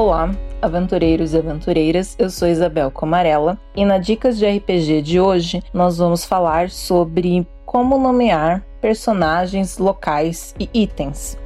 Olá, aventureiros e aventureiras, eu sou Isabel Comarella e na Dicas de RPG de hoje nós vamos falar sobre como nomear personagens, locais e itens.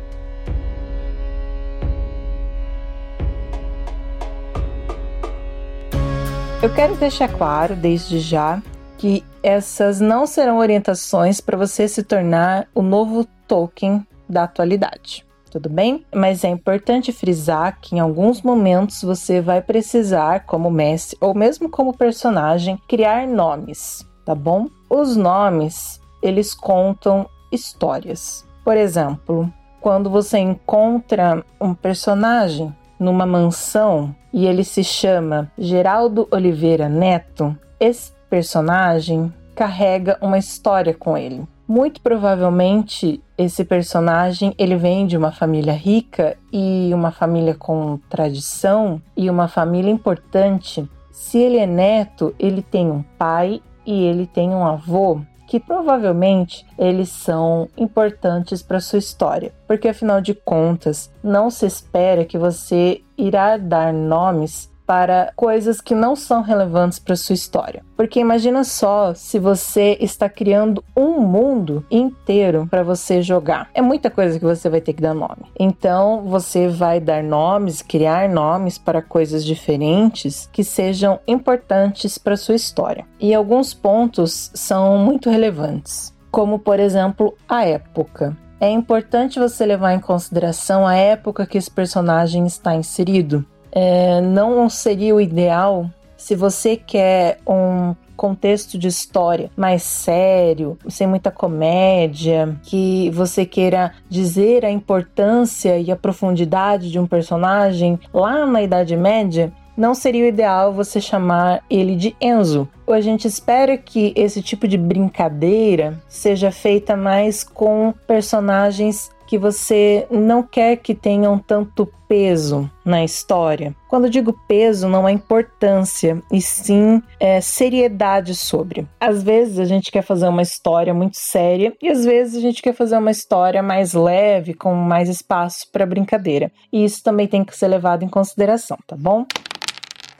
Eu quero deixar claro desde já que essas não serão orientações para você se tornar o novo Tolkien da atualidade tudo bem? Mas é importante frisar que em alguns momentos você vai precisar, como mestre ou mesmo como personagem, criar nomes, tá bom? Os nomes, eles contam histórias. Por exemplo, quando você encontra um personagem numa mansão e ele se chama Geraldo Oliveira Neto, esse personagem carrega uma história com ele. Muito provavelmente esse personagem ele vem de uma família rica e uma família com tradição e uma família importante. Se ele é neto, ele tem um pai e ele tem um avô que provavelmente eles são importantes para sua história, porque afinal de contas, não se espera que você irá dar nomes para coisas que não são relevantes para sua história. Porque imagina só se você está criando um mundo inteiro para você jogar. É muita coisa que você vai ter que dar nome. Então você vai dar nomes, criar nomes para coisas diferentes que sejam importantes para sua história. E alguns pontos são muito relevantes, como por exemplo a época é importante você levar em consideração a época que esse personagem está inserido é, não seria o ideal se você quer um contexto de história mais sério, sem muita comédia, que você queira dizer a importância e a profundidade de um personagem lá na Idade Média, não seria o ideal você chamar ele de Enzo. A gente espera que esse tipo de brincadeira seja feita mais com personagens que você não quer que tenham tanto peso na história. Quando digo peso, não é importância, e sim é, seriedade sobre. Às vezes a gente quer fazer uma história muito séria e às vezes a gente quer fazer uma história mais leve, com mais espaço para brincadeira. E isso também tem que ser levado em consideração, tá bom?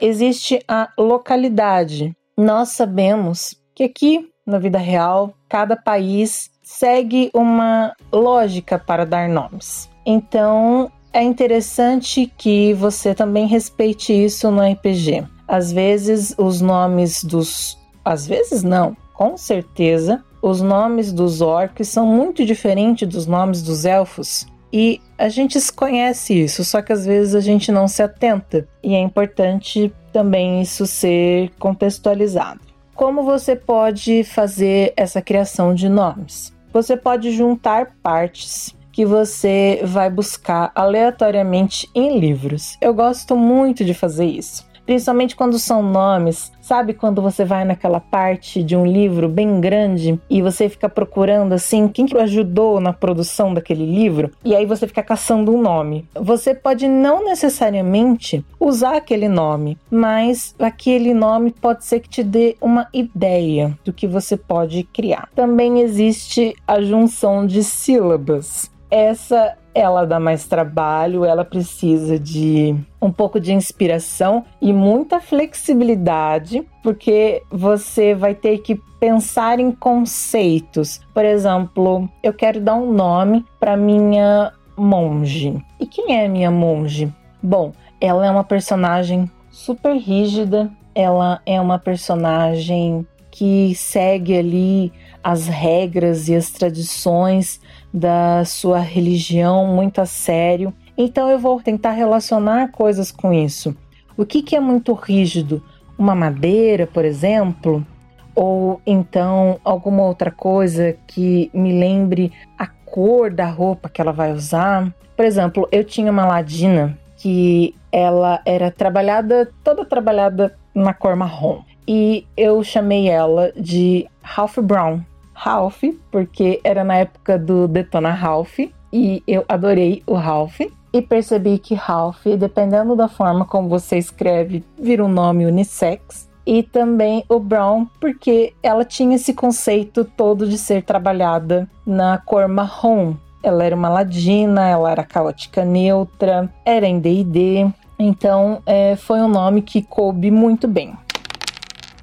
Existe a localidade. Nós sabemos que aqui na vida real, cada país segue uma lógica para dar nomes. Então, é interessante que você também respeite isso no RPG. Às vezes, os nomes dos. Às vezes, não, com certeza, os nomes dos orcs são muito diferentes dos nomes dos elfos. E a gente conhece isso, só que às vezes a gente não se atenta. E é importante também isso ser contextualizado. Como você pode fazer essa criação de nomes? Você pode juntar partes que você vai buscar aleatoriamente em livros. Eu gosto muito de fazer isso principalmente quando são nomes. Sabe quando você vai naquela parte de um livro bem grande e você fica procurando assim quem que ajudou na produção daquele livro e aí você fica caçando um nome. Você pode não necessariamente usar aquele nome, mas aquele nome pode ser que te dê uma ideia do que você pode criar. Também existe a junção de sílabas. Essa ela dá mais trabalho, ela precisa de um pouco de inspiração e muita flexibilidade, porque você vai ter que pensar em conceitos. Por exemplo, eu quero dar um nome para minha monge. E quem é minha monge? Bom, ela é uma personagem super rígida, ela é uma personagem que segue ali as regras e as tradições da sua religião muito a sério. Então eu vou tentar relacionar coisas com isso. O que, que é muito rígido? Uma madeira, por exemplo? Ou então alguma outra coisa que me lembre a cor da roupa que ela vai usar? Por exemplo, eu tinha uma ladina que ela era trabalhada, toda trabalhada na cor marrom. E eu chamei ela de Ralph Brown. Ralph, porque era na época do Detona Ralph e eu adorei o Ralph. E percebi que Ralph, dependendo da forma como você escreve, vira um nome unissex. E também o Brown, porque ela tinha esse conceito todo de ser trabalhada na cor marrom. Ela era uma ladina, ela era caótica neutra, era em D&D, Então, é, foi um nome que coube muito bem.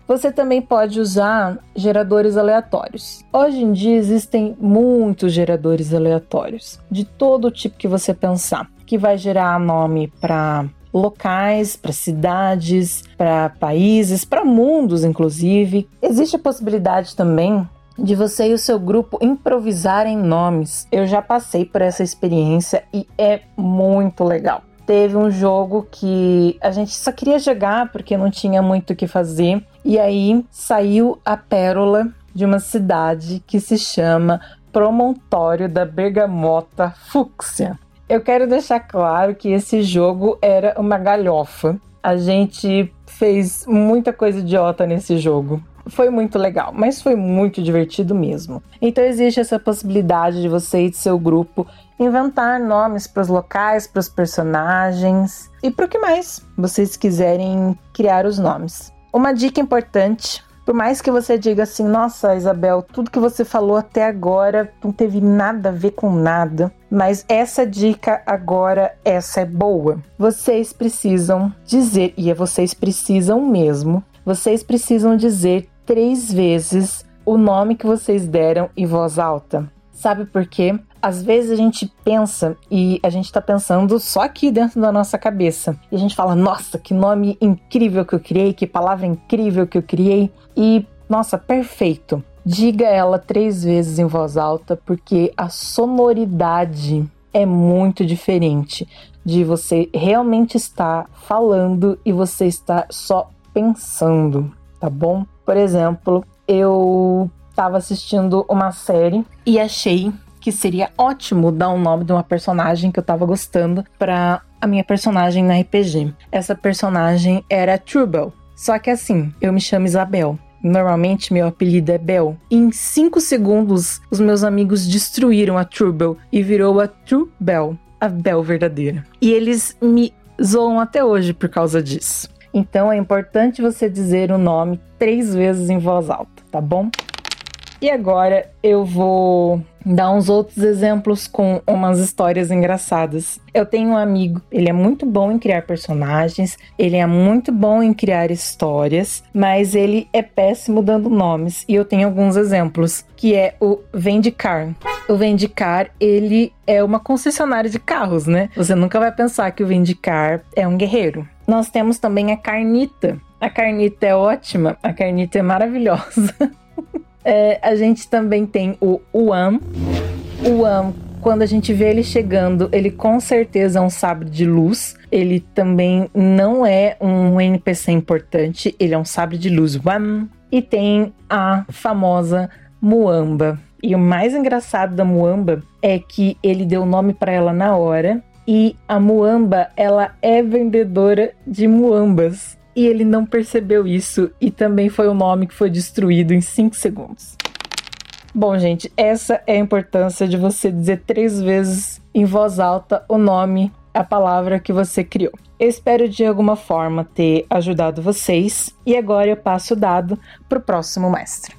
Você também pode usar geradores aleatórios. Hoje em dia existem muitos geradores aleatórios, de todo tipo que você pensar, que vai gerar nome para locais, para cidades, para países, para mundos, inclusive. Existe a possibilidade também de você e o seu grupo improvisarem nomes. Eu já passei por essa experiência e é muito legal teve um jogo que a gente só queria jogar porque não tinha muito o que fazer. E aí saiu a pérola de uma cidade que se chama Promontório da Bergamota Fúcsia. Eu quero deixar claro que esse jogo era uma galhofa. A gente fez muita coisa idiota nesse jogo foi muito legal, mas foi muito divertido mesmo. Então existe essa possibilidade de você e de seu grupo inventar nomes para os locais, para os personagens e para o que mais vocês quiserem criar os nomes. Uma dica importante por mais que você diga assim, nossa, Isabel, tudo que você falou até agora não teve nada a ver com nada, mas essa dica agora, essa é boa. Vocês precisam dizer, e é vocês precisam mesmo, vocês precisam dizer três vezes o nome que vocês deram em voz alta. Sabe por quê? Às vezes a gente pensa e a gente tá pensando só aqui dentro da nossa cabeça. E a gente fala, nossa, que nome incrível que eu criei, que palavra incrível que eu criei. E, nossa, perfeito. Diga ela três vezes em voz alta, porque a sonoridade é muito diferente de você realmente estar falando e você estar só pensando, tá bom? Por exemplo, eu estava assistindo uma série e achei que seria ótimo dar um nome de uma personagem que eu estava gostando para a minha personagem na RPG. Essa personagem era Trubel. Só que assim, eu me chamo Isabel. Normalmente meu apelido é Bel. Em 5 segundos, os meus amigos destruíram a Trubel e virou a True Bell, a Bel verdadeira. E eles me zoam até hoje por causa disso. Então é importante você dizer o nome três vezes em voz alta, tá bom? E agora eu vou dar uns outros exemplos com umas histórias engraçadas. Eu tenho um amigo, ele é muito bom em criar personagens, ele é muito bom em criar histórias, mas ele é péssimo dando nomes. E eu tenho alguns exemplos, que é o Vendicar. O Vendicar, ele é uma concessionária de carros, né? Você nunca vai pensar que o Vendicar é um guerreiro. Nós temos também a Carnita. A Carnita é ótima, a Carnita é maravilhosa. É, a gente também tem o Uam. Uam, quando a gente vê ele chegando, ele com certeza é um sabre de luz. Ele também não é um NPC importante, ele é um sabre de luz. Uam. E tem a famosa Muamba. E o mais engraçado da Muamba é que ele deu o nome para ela na hora. E a Muamba, ela é vendedora de muambas e ele não percebeu isso e também foi o nome que foi destruído em 5 segundos. Bom, gente, essa é a importância de você dizer três vezes em voz alta o nome, a palavra que você criou. Eu espero de alguma forma ter ajudado vocês e agora eu passo o dado para o próximo mestre.